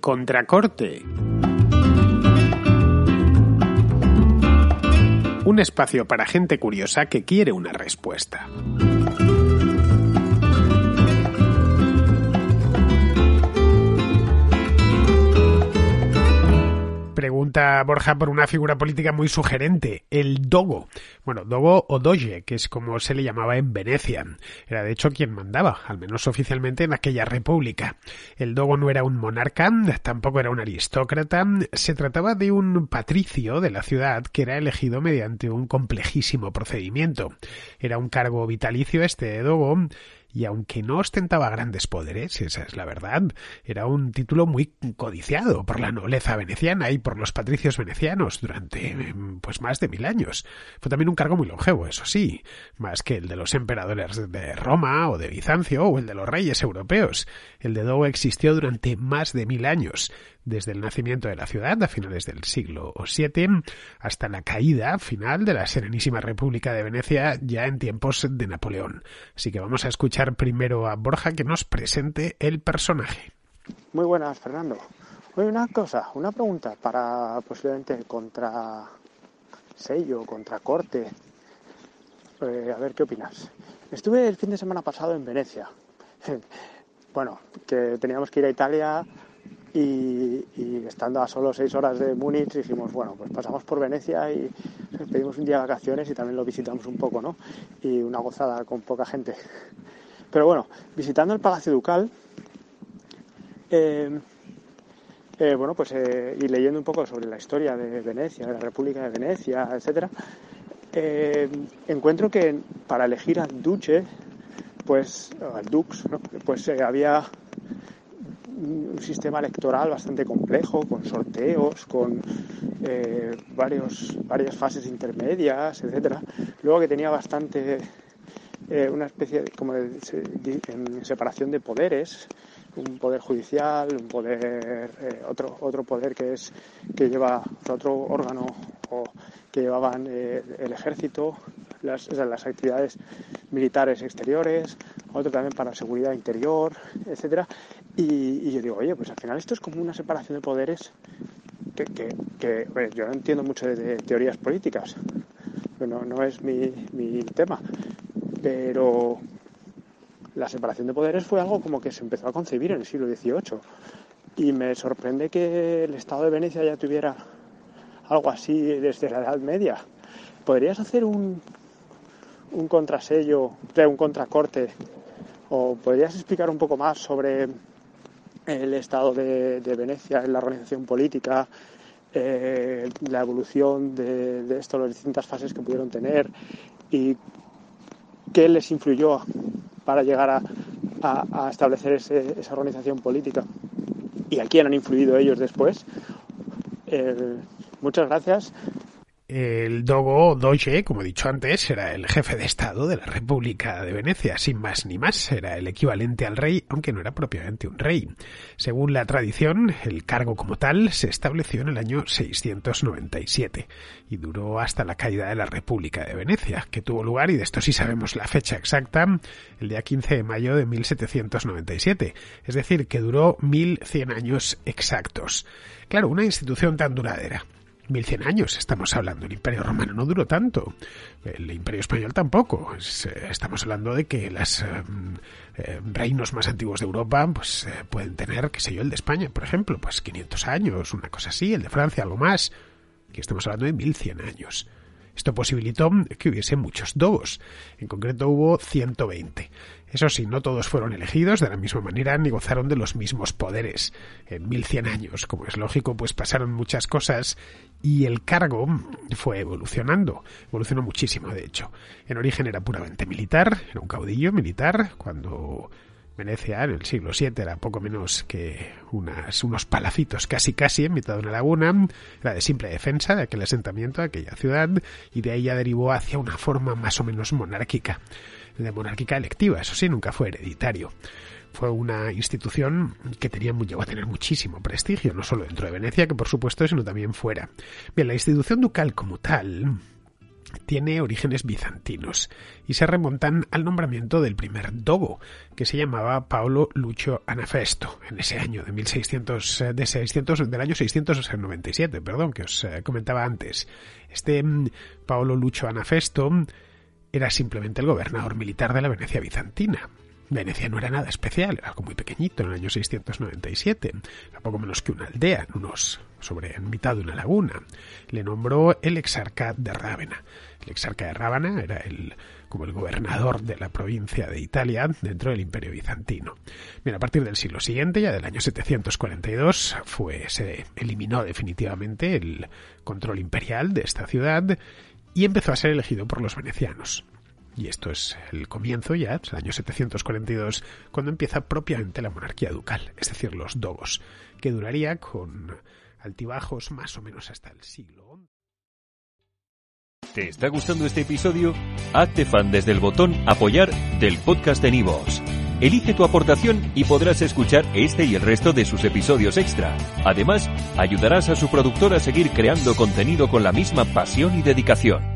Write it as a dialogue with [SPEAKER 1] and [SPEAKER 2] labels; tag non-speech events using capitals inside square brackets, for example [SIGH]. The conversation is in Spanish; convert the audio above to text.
[SPEAKER 1] Contracorte. Un espacio para gente curiosa que quiere una respuesta. Borja por una figura política muy sugerente, el Dogo. Bueno, Dogo o Doge, que es como se le llamaba en Venecia. Era de hecho quien mandaba, al menos oficialmente, en aquella república. El Dogo no era un monarca, tampoco era un aristócrata, se trataba de un patricio de la ciudad que era elegido mediante un complejísimo procedimiento. Era un cargo vitalicio este Dogo y aunque no ostentaba grandes poderes, esa es la verdad, era un título muy codiciado por la nobleza veneciana y por los patricios venecianos durante pues más de mil años. Fue también un cargo muy longevo, eso sí, más que el de los emperadores de Roma o de Bizancio o el de los reyes europeos. El de Dogo existió durante más de mil años, desde el nacimiento de la ciudad a finales del siglo VII hasta la caída final de la Serenísima República de Venecia ya en tiempos de Napoleón. Así que vamos a escuchar primero a Borja que nos presente el personaje.
[SPEAKER 2] Muy buenas, Fernando. Oye, una cosa, una pregunta para posiblemente contra sello, contra corte. Eh, a ver qué opinas. Estuve el fin de semana pasado en Venecia. [LAUGHS] bueno, que teníamos que ir a Italia y, estando a solo seis horas de Múnich dijimos, bueno, pues pasamos por Venecia y pedimos un día de vacaciones y también lo visitamos un poco, ¿no? Y una gozada con poca gente. Pero bueno, visitando el Palacio Ducal, eh, eh, bueno, pues eh, y leyendo un poco sobre la historia de Venecia, de la República de Venecia, etcétera, encuentro que para elegir al duce, pues al dux, pues había un sistema electoral bastante complejo, con sorteos, con eh, varios, varias fases intermedias, etcétera. Luego que tenía bastante eh, una especie de, como de, separación de poderes, un poder judicial, un poder eh, otro otro poder que es que lleva otro órgano o que llevaban el ejército, las, las actividades militares exteriores, otro también para seguridad interior, etcétera. Y, yo digo, oye, pues al final esto es como una separación de poderes que, que, yo no entiendo mucho de, teorías políticas, no, no es mi, mi tema, pero la separación de poderes fue algo como que se empezó a concebir en el siglo XVIII. Y me sorprende que el Estado de Venecia ya tuviera algo así desde la Edad Media. ¿Podrías hacer un, un contrasello, un contracorte? ¿O podrías explicar un poco más sobre el estado de, Venecia en la organización política, eh, la evolución de, esto, las distintas fases que pudieron tener y qué les influyó para llegar a, establecer esa organización política y a quién han influido ellos después. Eh, muchas gracias.
[SPEAKER 1] El Dogo Doge, como he dicho antes, era el jefe de Estado de la República de Venecia, sin más ni más, era el equivalente al rey, aunque no era propiamente un rey. Según la tradición, el cargo como tal se estableció en el año 697 y duró hasta la caída de la República de Venecia, que tuvo lugar, y de esto sí sabemos la fecha exacta, el día 15 de mayo de 1797, es decir, que duró 1100 años exactos. Claro, una institución tan duradera 1100 años estamos hablando. El Imperio Romano no duró tanto. El Imperio Español tampoco. Eh, estamos hablando de que los eh, eh, reinos más antiguos de Europa pues pueden tener, qué sé yo, el de España, por ejemplo, pues 500 años, una cosa así. El de Francia, algo más. Aquí estamos hablando de 1100 años. Esto posibilitó que hubiese muchos dogos. En concreto hubo 120. Eso sí, no todos fueron elegidos de la misma manera ni gozaron de los mismos poderes. En 1100 años, como es lógico, pues pasaron muchas cosas y el cargo fue evolucionando. Evolucionó muchísimo, de hecho. En origen era puramente militar, era un caudillo militar, cuando Venecia en el siglo VII era poco menos que unas, unos palacitos casi casi en mitad de una laguna, era de simple defensa de aquel asentamiento, de aquella ciudad, y de ahí ya derivó hacia una forma más o menos monárquica, de monárquica electiva, eso sí, nunca fue hereditario. Fue una institución que tenía, llegó a tener muchísimo prestigio, no solo dentro de Venecia, que por supuesto, sino también fuera. Bien, la institución ducal como tal, tiene orígenes bizantinos y se remontan al nombramiento del primer dogo, que se llamaba Paolo Lucio Anafesto, en ese año de 1600, de 600, del año 697, perdón, que os eh, comentaba antes. Este mm, Paolo Lucio Anafesto era simplemente el gobernador militar de la Venecia bizantina. Venecia no era nada especial, era algo muy pequeñito en el año 697, era poco menos que una aldea, unos sobre mitad de una laguna. Le nombró el exarca de Rávena. El exarca de Rávena era el como el gobernador de la provincia de Italia dentro del Imperio bizantino. Bien, a partir del siglo siguiente, ya del año 742, fue se eliminó definitivamente el control imperial de esta ciudad y empezó a ser elegido por los venecianos. Y esto es el comienzo ya, el año 742, cuando empieza propiamente la monarquía ducal, es decir, los dogos, que duraría con altibajos más o menos hasta el siglo
[SPEAKER 3] ¿Te está gustando este episodio? Hazte fan desde el botón apoyar del podcast de Nivos. Elige tu aportación y podrás escuchar este y el resto de sus episodios extra. Además, ayudarás a su productor a seguir creando contenido con la misma pasión y dedicación.